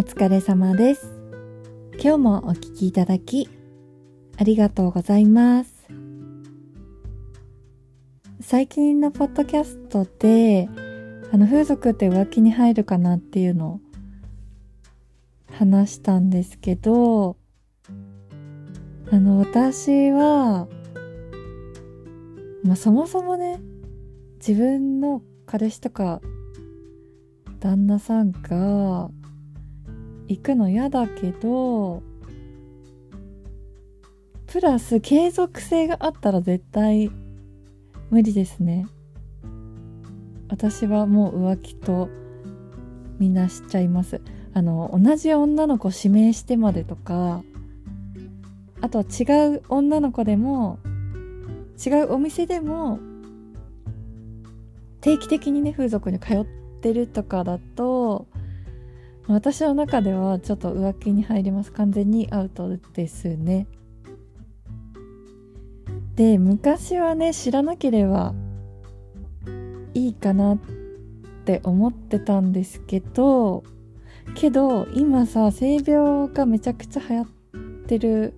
お疲れ様です。今日もお聞きいただき、ありがとうございます。最近のポッドキャストで、あの、風俗って浮気に入るかなっていうのを話したんですけど、あの、私は、まあ、そもそもね、自分の彼氏とか旦那さんが行くの嫌だけどプラス継続性があったら絶対無理ですね。私はもう浮気とみんなしちゃいます。あの同じ女の子指名してまでとかあとは違う女の子でも違うお店でも定期的にね風俗に通ってるとかだと私の中ではちょっと浮気に入ります。完全にアウトですね。で昔はね知らなければいいかなって思ってたんですけどけど今さ性病がめちゃくちゃ流行ってる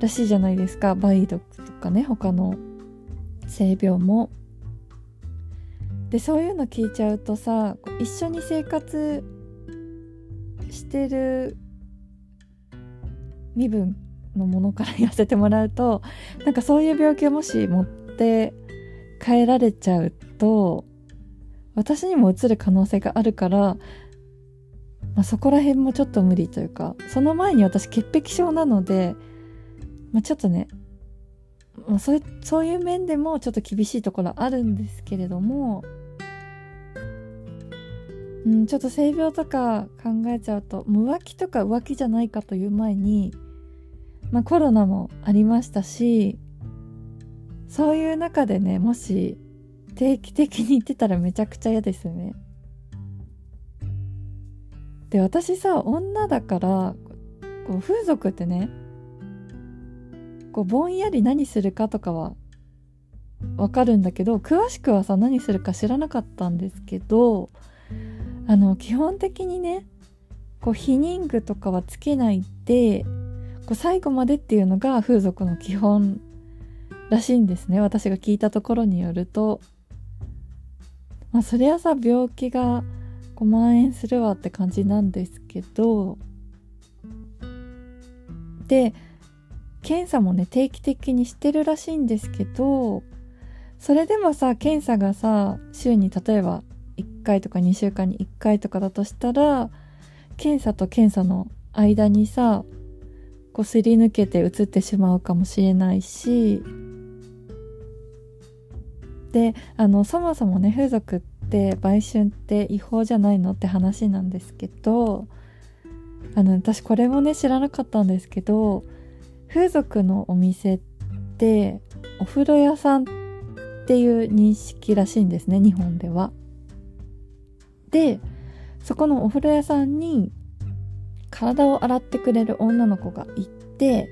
らしいじゃないですか。梅毒とかね他の性病も。でそういうの聞いちゃうとさ一緒に生活してる身分のものから言わせてもらうとなんかそういう病気をもし持って帰られちゃうと私にもうつる可能性があるから、まあ、そこら辺もちょっと無理というかその前に私潔癖症なので、まあ、ちょっとね、まあ、そうそういう面でもちょっと厳しいところあるんですけれどもうん、ちょっと性病とか考えちゃうと浮気とか浮気じゃないかという前に、まあ、コロナもありましたしそういう中でねもし定期的に行ってたらめちゃくちゃ嫌ですよね。で私さ女だからこう風俗ってねこうぼんやり何するかとかはわかるんだけど詳しくはさ何するか知らなかったんですけどあの基本的にねこう避妊具とかはつけないでこう最後までっていうのが風俗の基本らしいんですね。私が聞いたところによると。まあそりゃさ病気がこう蔓延するわって感じなんですけど。で検査もね定期的にしてるらしいんですけど。それでもさ検査がさ週に例えば回とか2週間に1回とかだとしたら検査と検査の間にさこうすり抜けて移ってしまうかもしれないしであのそもそもね風俗って売春って違法じゃないのって話なんですけどあの私これもね知らなかったんですけど風俗のお店ってお風呂屋さんっていう認識らしいんですね日本では。でそこのお風呂屋さんに体を洗ってくれる女の子がいて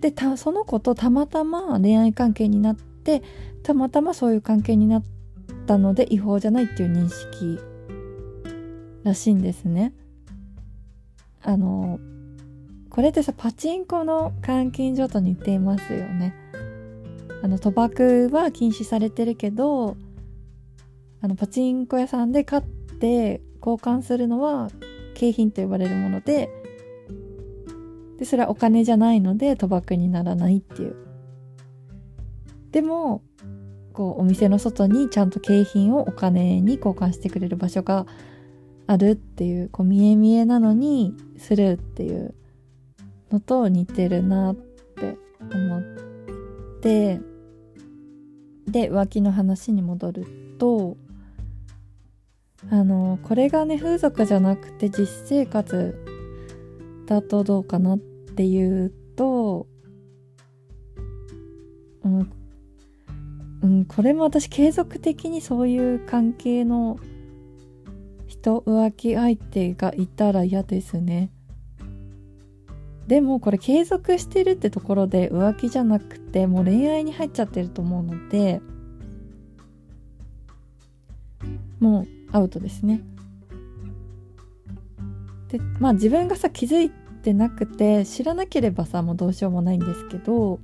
でその子とたまたま恋愛関係になってたまたまそういう関係になったので違法じゃないっていう認識らしいんですね。あのこれってさパチンコの監禁所と似ていますよね。あの賭博は禁止されてるけどあのパチンコ屋さんで買って交換するのは景品と呼ばれるものででそれはお金じゃないので賭博にならないっていう。でもこうお店の外にちゃんと景品をお金に交換してくれる場所があるっていうこう見え見えなのにするっていうのと似てるなって思ってで浮気の話に戻るとあのこれがね風俗じゃなくて実生活だとどうかなっていうとうん、うん、これも私継続的にそういう関係の人浮気相手がいたら嫌ですね。でもこれ継続してるってところで浮気じゃなくてもう恋愛に入っちゃってると思うのでもうアウトですねでまあ自分がさ気づいてなくて知らなければさもうどうしようもないんですけど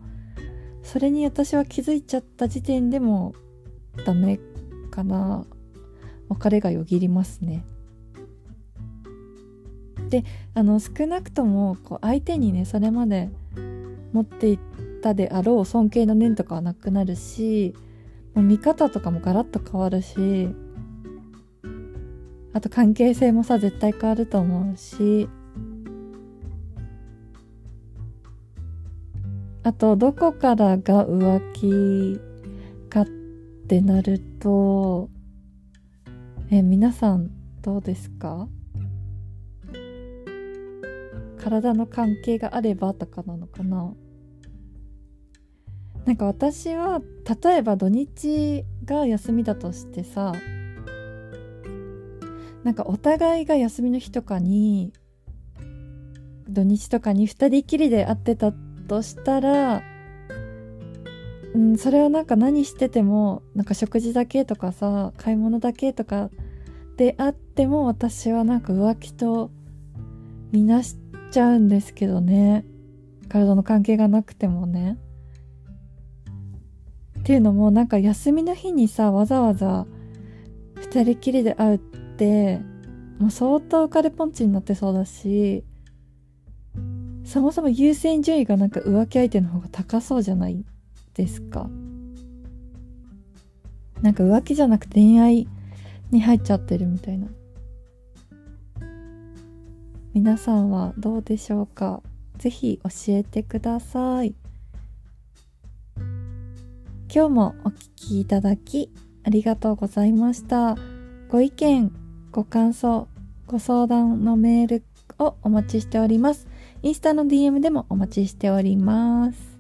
それに私は気づいちゃった時点でもダメかな別れがよぎりますね。であの少なくともこう相手にねそれまで持っていったであろう尊敬の念とかはなくなるしもう見方とかもガラッと変わるしあと関係性もさ絶対変わると思うし。あとどこからが浮気かってなるとえ皆さんどうですか？体の関係があればとかなのかな？なんか私は例えば土日が休みだとしてさなんかお互いが休みの日とかに土日とかに2人きりで会ってたとしたらうん、それはなんか何しててもなんか食事だけとかさ買い物だけとかであっても私はなんか浮気とみなしちゃうんですけどね。体の関係がなくてもね。っていうのもなんか休みの日にさわざわざ2人きりで会うってもう相当カレポンチになってそうだしそもそも優先順位がなんか浮気相手の方が高そうじゃないですか。なんか浮気じゃなくて恋愛に入っちゃってるみたいな。皆さんはどうでしょうか？ぜひ教えてください。今日もお聴きいただきありがとうございました。ご意見ご感想ご相談のメールをお待ちしております。インスタの DM でもお待ちしております。